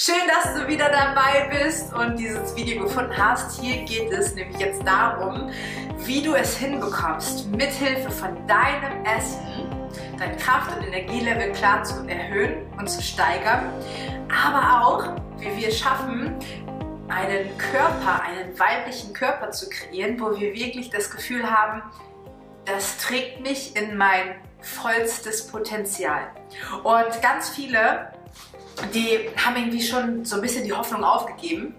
Schön, dass du wieder dabei bist und dieses Video gefunden hast. Hier geht es nämlich jetzt darum, wie du es hinbekommst, mithilfe von deinem Essen dein Kraft- und Energielevel klar zu erhöhen und zu steigern, aber auch, wie wir es schaffen, einen Körper, einen weiblichen Körper zu kreieren, wo wir wirklich das Gefühl haben, das trägt mich in mein vollstes Potenzial. Und ganz viele, die haben irgendwie schon so ein bisschen die Hoffnung aufgegeben.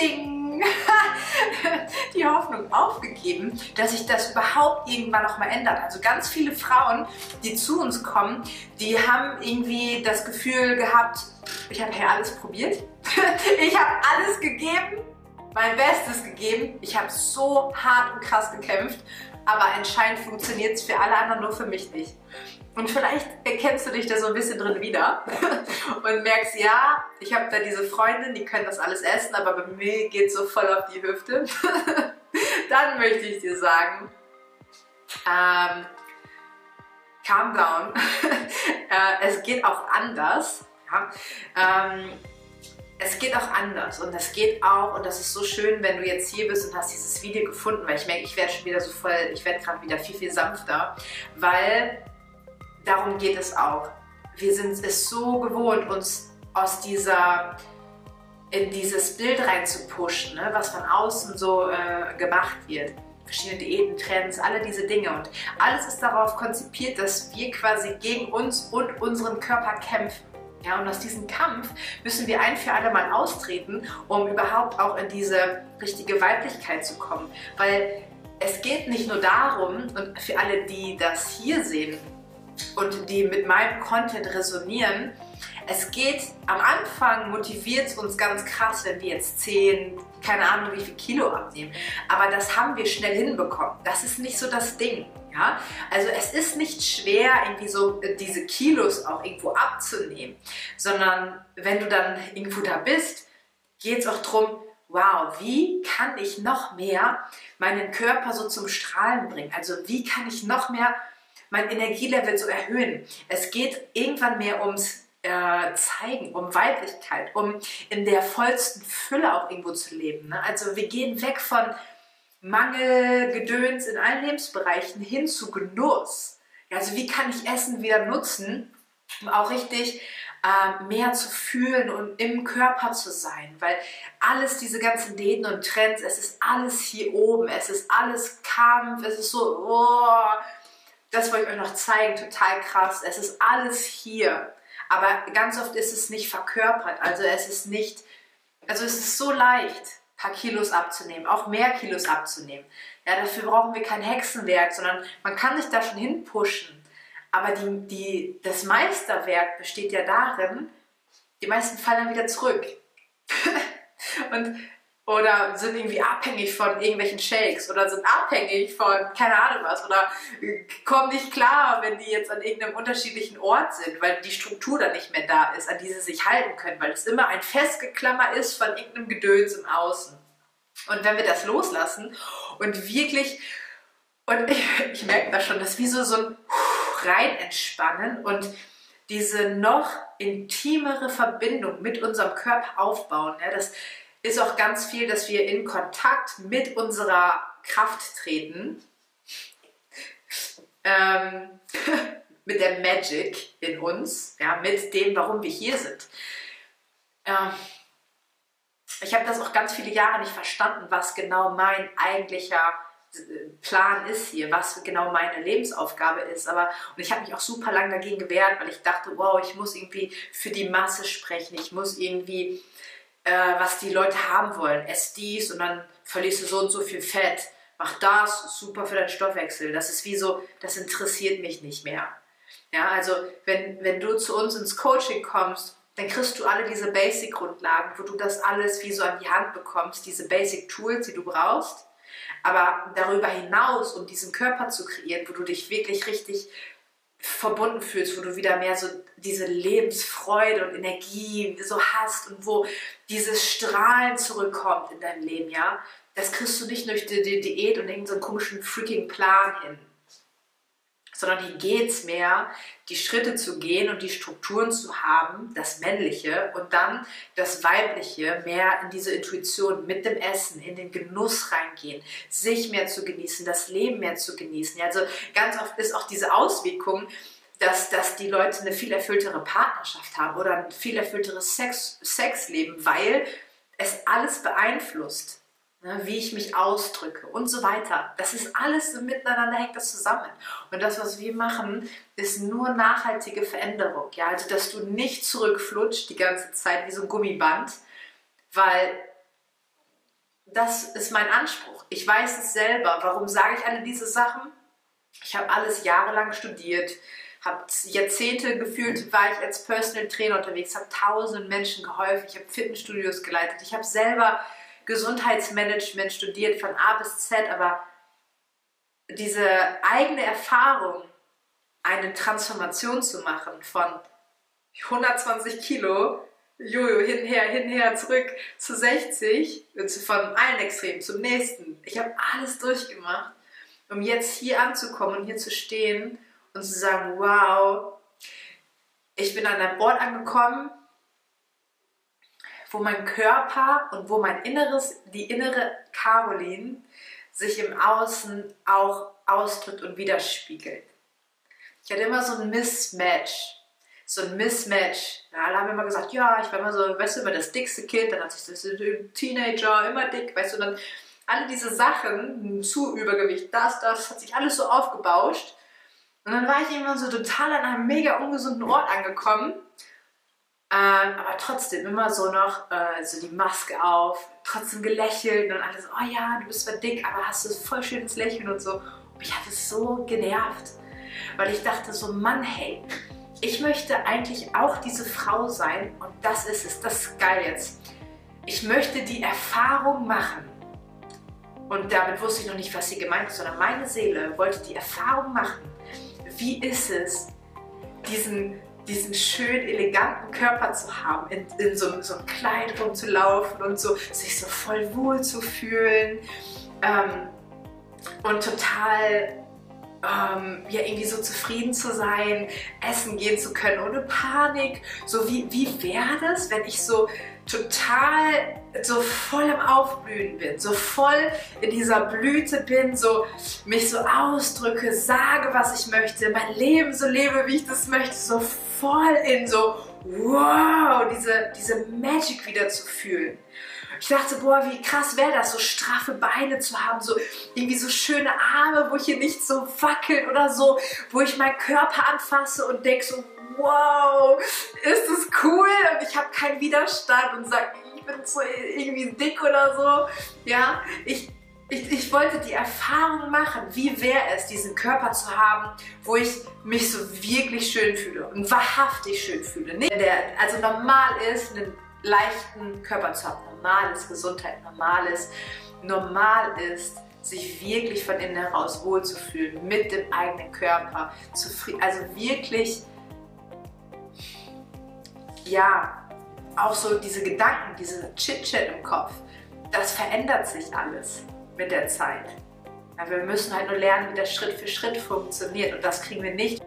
Ding! die Hoffnung aufgegeben, dass sich das überhaupt irgendwann noch mal ändert. Also ganz viele Frauen, die zu uns kommen, die haben irgendwie das Gefühl gehabt, ich habe hier alles probiert, ich habe alles gegeben, mein Bestes gegeben, ich habe so hart und krass gekämpft, aber anscheinend funktioniert es für alle anderen nur für mich nicht. Und vielleicht erkennst du dich da so ein bisschen drin wieder und merkst, ja, ich habe da diese Freundin, die können das alles essen, aber bei mir geht so voll auf die Hüfte. Dann möchte ich dir sagen, ähm, calm down. äh, es geht auch anders. Ja? Ähm, es geht auch anders und es geht auch, und das ist so schön, wenn du jetzt hier bist und hast dieses Video gefunden, weil ich merke, ich werde schon wieder so voll, ich werde gerade wieder viel, viel sanfter, weil darum geht es auch. Wir sind es so gewohnt, uns aus dieser in dieses Bild rein zu pushen, ne, was von außen so äh, gemacht wird. Verschiedene Diäten, Trends, alle diese Dinge. Und alles ist darauf konzipiert, dass wir quasi gegen uns und unseren Körper kämpfen. Ja, und aus diesem Kampf müssen wir ein für alle Mal austreten, um überhaupt auch in diese richtige Weiblichkeit zu kommen. Weil es geht nicht nur darum, und für alle, die das hier sehen, und die mit meinem Content resonieren. Es geht am Anfang, motiviert es uns ganz krass, wenn wir jetzt 10, keine Ahnung wie viel Kilo abnehmen. Aber das haben wir schnell hinbekommen. Das ist nicht so das Ding. Ja? Also es ist nicht schwer, irgendwie so äh, diese Kilos auch irgendwo abzunehmen, sondern wenn du dann irgendwo da bist, geht es auch darum, wow, wie kann ich noch mehr meinen Körper so zum Strahlen bringen? Also wie kann ich noch mehr mein Energielevel zu erhöhen. Es geht irgendwann mehr ums äh, Zeigen, um Weiblichkeit, um in der vollsten Fülle auch irgendwo zu leben. Ne? Also wir gehen weg von Mangel, Gedöns in allen Lebensbereichen hin zu Genuss. Also wie kann ich Essen wieder nutzen, um auch richtig äh, mehr zu fühlen und im Körper zu sein, weil alles, diese ganzen Läden und Trends, es ist alles hier oben, es ist alles Kampf, es ist so, oh, das wollte ich euch noch zeigen, total krass. Es ist alles hier, aber ganz oft ist es nicht verkörpert. Also es ist nicht, also es ist so leicht, ein paar Kilos abzunehmen, auch mehr Kilos abzunehmen. Ja, dafür brauchen wir kein Hexenwerk, sondern man kann sich da schon hinpushen. Aber die, die, das Meisterwerk besteht ja darin, die meisten fallen dann wieder zurück. und oder sind irgendwie abhängig von irgendwelchen Shakes oder sind abhängig von keine Ahnung was oder kommen nicht klar, wenn die jetzt an irgendeinem unterschiedlichen Ort sind, weil die Struktur dann nicht mehr da ist, an die sie sich halten können, weil es immer ein Festgeklammer ist von irgendeinem Gedöns im Außen. Und wenn wir das loslassen und wirklich, und ich, ich merke das schon, dass wir so, so ein rein entspannen und diese noch intimere Verbindung mit unserem Körper aufbauen. Ja, das, ist auch ganz viel, dass wir in Kontakt mit unserer Kraft treten, ähm, mit der Magic in uns, ja, mit dem, warum wir hier sind. Ähm, ich habe das auch ganz viele Jahre nicht verstanden, was genau mein eigentlicher äh, Plan ist hier, was genau meine Lebensaufgabe ist. Aber und ich habe mich auch super lange dagegen gewehrt, weil ich dachte, wow, ich muss irgendwie für die Masse sprechen, ich muss irgendwie äh, was die Leute haben wollen. Ess dies und dann verlierst du so und so viel Fett. Mach das, super für deinen Stoffwechsel. Das ist wie so, das interessiert mich nicht mehr. Ja, also wenn, wenn du zu uns ins Coaching kommst, dann kriegst du alle diese Basic-Grundlagen, wo du das alles wie so an die Hand bekommst, diese Basic-Tools, die du brauchst. Aber darüber hinaus, um diesen Körper zu kreieren, wo du dich wirklich richtig verbunden fühlst, wo du wieder mehr so diese Lebensfreude und Energie so hast und wo dieses Strahlen zurückkommt in dein Leben, ja, das kriegst du nicht durch die, die Diät und irgendeinen komischen freaking Plan hin, sondern hier geht es mehr, die Schritte zu gehen und die Strukturen zu haben, das Männliche und dann das Weibliche, mehr in diese Intuition mit dem Essen, in den Genuss reingehen, sich mehr zu genießen, das Leben mehr zu genießen. Also ganz oft ist auch diese Auswirkung, dass, dass die Leute eine viel erfülltere Partnerschaft haben oder ein viel erfüllteres Sex, Sexleben, weil es alles beeinflusst wie ich mich ausdrücke und so weiter. Das ist alles miteinander hängt das zusammen. Und das, was wir machen, ist nur nachhaltige Veränderung. Ja, also dass du nicht zurückflutscht die ganze Zeit wie so ein Gummiband, weil das ist mein Anspruch. Ich weiß es selber. Warum sage ich alle diese Sachen? Ich habe alles jahrelang studiert, habe Jahrzehnte gefühlt, war ich als Personal Trainer unterwegs, habe tausenden Menschen geholfen, ich habe Fitnessstudios geleitet, ich habe selber Gesundheitsmanagement studiert von A bis Z, aber diese eigene Erfahrung, eine Transformation zu machen von 120 Kilo, Jojo, hinher, hinher, zurück zu 60, von einem Extrem zum nächsten. Ich habe alles durchgemacht, um jetzt hier anzukommen und hier zu stehen und zu sagen, wow, ich bin an einem Ort angekommen, wo mein Körper und wo mein Inneres, die innere Caroline, sich im Außen auch ausdrückt und widerspiegelt. Ich hatte immer so ein Mismatch. So ein Mismatch. Ja, alle haben immer gesagt, ja, ich war immer so, weißt du, immer das dickste Kind, dann hatte ich das Teenager, immer dick, weißt du, dann alle diese Sachen, zu Übergewicht, das, das, hat sich alles so aufgebauscht. Und dann war ich irgendwann so total an einem mega ungesunden Ort angekommen ähm, aber trotzdem immer so noch äh, so die Maske auf, trotzdem gelächelt und alles, oh ja, du bist zwar dick, aber hast du voll schönes Lächeln und so. Und mich hat es so genervt, weil ich dachte so, Mann, hey, ich möchte eigentlich auch diese Frau sein und das ist es, das ist geil jetzt. Ich möchte die Erfahrung machen. Und damit wusste ich noch nicht, was sie gemeint ist, sondern meine Seele wollte die Erfahrung machen. Wie ist es, diesen diesen schön eleganten Körper zu haben, in, in so, so einem Kleid rumzulaufen und so sich so voll wohl zu fühlen ähm, und total ähm, ja irgendwie so zufrieden zu sein, essen gehen zu können ohne Panik. So wie, wie wäre das, wenn ich so total so voll im Aufblühen bin, so voll in dieser Blüte bin, so mich so ausdrücke, sage, was ich möchte, mein Leben so lebe, wie ich das möchte, so voll in so wow, diese, diese Magic wieder zu fühlen. Ich dachte, boah, wie krass wäre das, so straffe Beine zu haben, so irgendwie so schöne Arme, wo ich hier nicht so wackelt oder so, wo ich meinen Körper anfasse und denke so, wow, ist das cool und ich habe keinen Widerstand und sage, ich bin so irgendwie dick oder so. Ja, ich, ich, ich, wollte die Erfahrung machen, wie wäre es, diesen Körper zu haben, wo ich mich so wirklich schön fühle und wahrhaftig schön fühle. Nicht der also normal ist, einen leichten Körper zu haben, normal ist Gesundheit, ist, normal ist, sich wirklich von innen heraus wohlzufühlen mit dem eigenen Körper, also wirklich ja, auch so diese Gedanken, diese Chit-Chat im Kopf, das verändert sich alles mit der Zeit. Ja, wir müssen halt nur lernen, wie das Schritt für Schritt funktioniert und das kriegen wir nicht